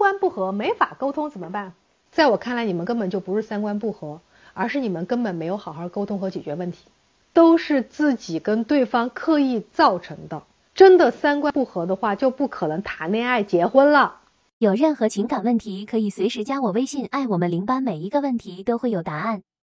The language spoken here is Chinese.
观不合，没法沟通怎么办？在我看来，你们根本就不是三观不合，而是你们根本没有好好沟通和解决问题，都是自己跟对方刻意造成的。真的三观不合的话，就不可能谈恋爱结婚了。有任何情感问题，可以随时加我微信，爱我们零班，每一个问题都会有答案。